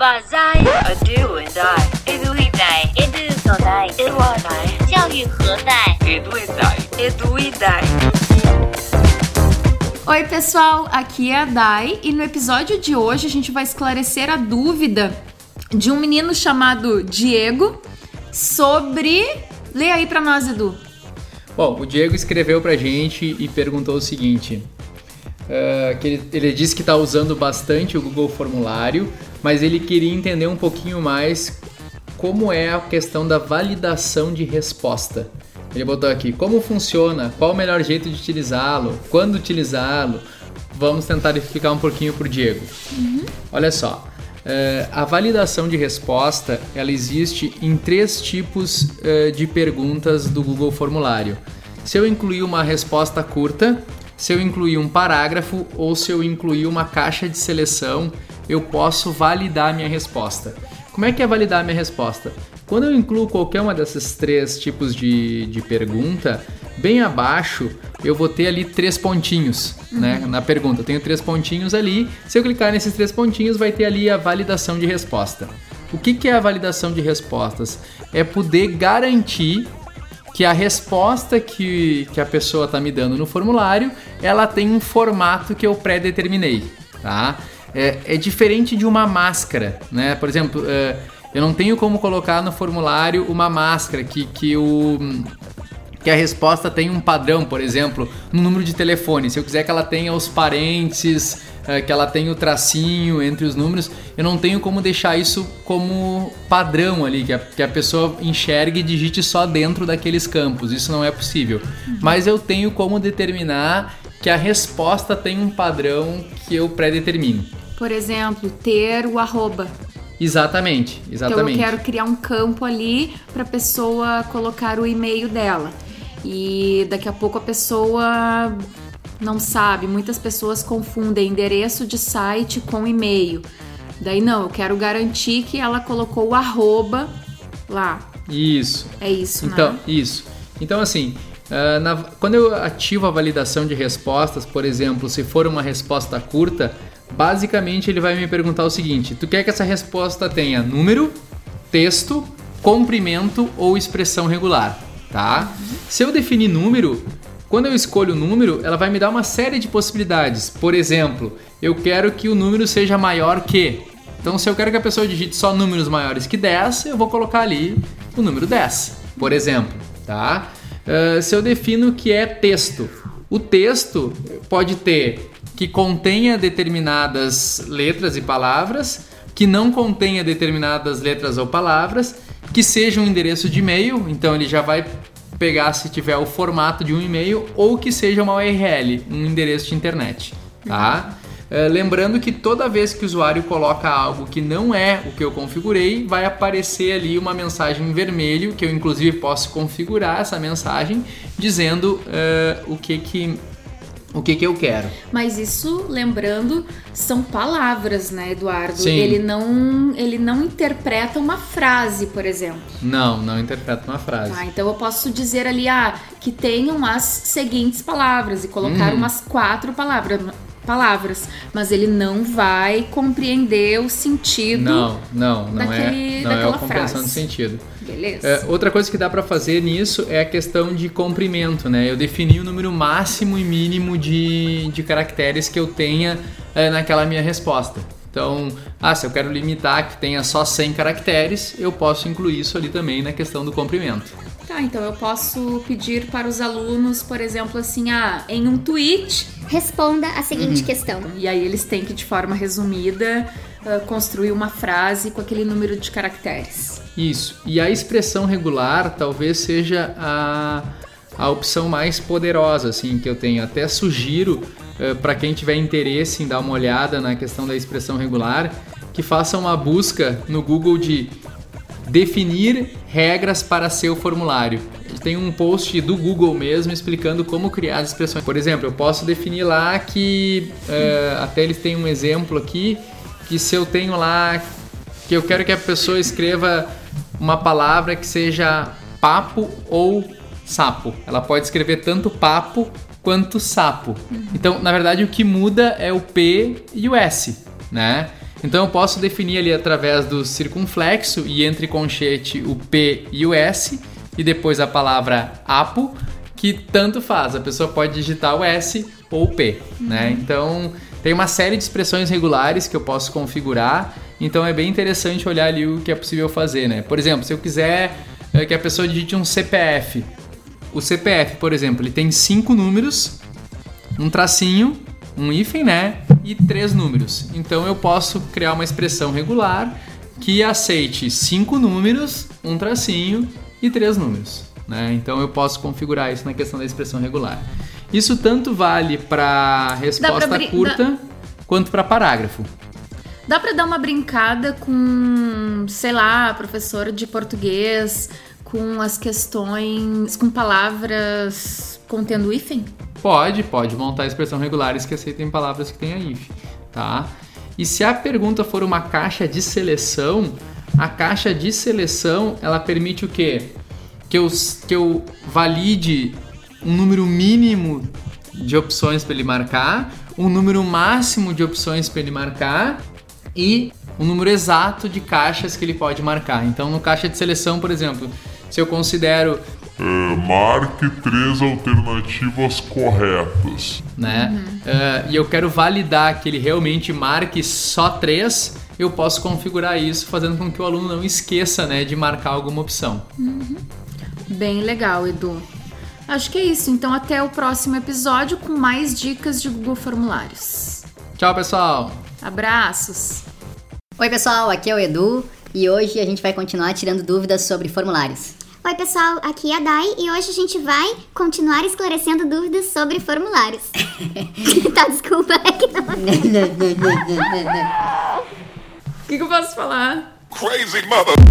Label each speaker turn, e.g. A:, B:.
A: 把在 a do and I
B: edu e dai,
A: edu 所在
B: edu a dai, 教育何在？
C: edu e dai.
A: edu e dai
D: Oi, pessoal, aqui é a Dai e no episódio de hoje a gente vai esclarecer a dúvida de um menino chamado Diego sobre. Lê aí pra nós, Edu.
E: Bom, o Diego escreveu pra gente e perguntou o seguinte: uh, que ele, ele disse que está usando bastante o Google Formulário, mas ele queria entender um pouquinho mais como é a questão da validação de resposta. Ele botou aqui como funciona, qual o melhor jeito de utilizá-lo, quando utilizá-lo. Vamos tentar explicar um pouquinho para o Diego. Uhum. Olha só, uh, a validação de resposta ela existe em três tipos uh, de perguntas do Google Formulário. Se eu incluir uma resposta curta, se eu incluir um parágrafo ou se eu incluir uma caixa de seleção, eu posso validar minha resposta. Como é que é validar minha resposta? Quando eu incluo qualquer uma desses três tipos de, de pergunta, bem abaixo eu vou ter ali três pontinhos, uhum. né? Na pergunta, eu tenho três pontinhos ali. Se eu clicar nesses três pontinhos, vai ter ali a validação de resposta. O que, que é a validação de respostas? É poder garantir que a resposta que, que a pessoa está me dando no formulário, ela tem um formato que eu pré-determinei, tá? É, é, diferente de uma máscara, né? Por exemplo, é, eu não tenho como colocar no formulário uma máscara que, que, o, que a resposta tem um padrão, por exemplo, no número de telefone. Se eu quiser que ela tenha os parentes, é, que ela tenha o tracinho entre os números, eu não tenho como deixar isso como padrão ali, que a, que a pessoa enxergue e digite só dentro daqueles campos. Isso não é possível. Uhum. Mas eu tenho como determinar que a resposta tem um padrão que eu pré-determino.
D: Por exemplo, ter o arroba.
E: Exatamente, exatamente.
D: Então eu quero criar um campo ali para a pessoa colocar o e-mail dela. E daqui a pouco a pessoa não sabe, muitas pessoas confundem endereço de site com e-mail. Daí não, eu quero garantir que ela colocou o arroba lá.
E: Isso.
D: É isso,
E: então,
D: né?
E: Isso. Então, assim, uh, na, quando eu ativo a validação de respostas, por exemplo, se for uma resposta curta, Basicamente, ele vai me perguntar o seguinte: tu quer que essa resposta tenha número, texto, comprimento ou expressão regular, tá? Se eu definir número, quando eu escolho o número, ela vai me dar uma série de possibilidades. Por exemplo, eu quero que o número seja maior que. Então, se eu quero que a pessoa digite só números maiores que 10, eu vou colocar ali o número 10, por exemplo, tá? Uh, se eu defino que é texto, o texto pode ter que contenha determinadas letras e palavras, que não contenha determinadas letras ou palavras, que seja um endereço de e-mail, então ele já vai pegar se tiver o formato de um e-mail, ou que seja uma URL, um endereço de internet, tá? Uh, lembrando que toda vez que o usuário coloca algo que não é o que eu configurei, vai aparecer ali uma mensagem em vermelho, que eu inclusive posso configurar essa mensagem, dizendo uh, o que, que o que, que eu quero.
D: Mas isso, lembrando, são palavras, né, Eduardo?
E: Sim.
D: Ele não, ele não interpreta uma frase, por exemplo.
E: Não, não interpreta uma frase.
D: Tá, então eu posso dizer ali, ah, que tenham as seguintes palavras e colocar
E: Uhum.
D: umas quatro palavras, palavras, mas ele não vai compreender o sentido.
E: Não, não, não
D: daquele-
E: é, não é a compreensão
D: frase.
E: de sentido.
D: Beleza?
E: É, outra coisa que dá para fazer nisso é a questão de comprimento, né? Eu defini o número máximo e mínimo de, de caracteres que eu tenha é, naquela minha resposta. Então, ah, se eu quero limitar que tenha só 100 caracteres, eu posso incluir isso ali também na questão do comprimento.
D: Tá, então eu posso pedir para os alunos, por exemplo, assim, ah, em um tweet,
F: Responda a
E: Uhum.
F: seguinte questão.
D: e aí eles têm que, de forma resumida, ah, construir uma frase com aquele número de caracteres.
E: Isso. E a expressão regular talvez seja a, a opção mais poderosa assim que eu tenho. Até sugiro para quem tiver interesse em dar uma olhada na questão da expressão regular, que faça uma busca no Google de definir regras para seu formulário. Tem um post do Google mesmo explicando como criar as expressões. Por exemplo, eu posso definir lá que eh, até eles têm um exemplo aqui que se eu tenho lá que eu quero que a pessoa escreva uma palavra que seja papo ou sapo. Ela pode escrever tanto papo quanto sapo. Então, na verdade, o que muda é o P e o S, né? Então eu posso definir ali através do circunflexo e entre conchete o P e o S e depois a palavra apo, que tanto faz, a pessoa pode digitar o S ou o P, né? Então tem uma série de expressões regulares que eu posso configurar, então é bem interessante olhar ali o que é possível fazer, né? Por exemplo, se eu quiser eh, que a pessoa digite um CPF, o CPF, por exemplo, ele tem cinco números, um tracinho, um hífen, né? E três números. Então eu posso criar uma expressão regular que aceite cinco números, um tracinho e três números. Né? Então eu posso configurar isso na questão da expressão regular. Isso tanto vale para resposta
D: brin-
E: curta quanto para parágrafo.
D: Dá pra dar uma brincada com, sei lá, professor de português, com as questões, com palavras contendo hífen?
E: Pode, pode montar expressão regulares que aceitem palavras que tenha if, tá? E se a pergunta for uma caixa de seleção, a caixa de seleção, ela permite o quê? Que eu, que eu valide um número mínimo de opções para ele marcar, um número máximo de opções para ele marcar e um número exato de caixas que ele pode marcar. Então, no caixa de seleção, por exemplo, se eu considero
C: É, marque três alternativas corretas.
E: né? Eh, e eu quero validar que ele realmente marque só três, eu posso configurar isso fazendo com que o aluno não esqueça, né, de marcar alguma opção.
D: Bem legal, Edu. Acho que é isso. Então, até o próximo episódio com mais dicas de Google Formulários.
E: Tchau, pessoal!
D: Abraços!
F: Oi, pessoal, aqui é o Edu e hoje a gente vai continuar tirando dúvidas sobre formulários.
G: Oi, pessoal, aqui é a Dai e hoje a gente vai continuar esclarecendo dúvidas sobre formulários. tá, desculpa, é que não.
D: O que, que eu posso falar?
C: Crazy mother.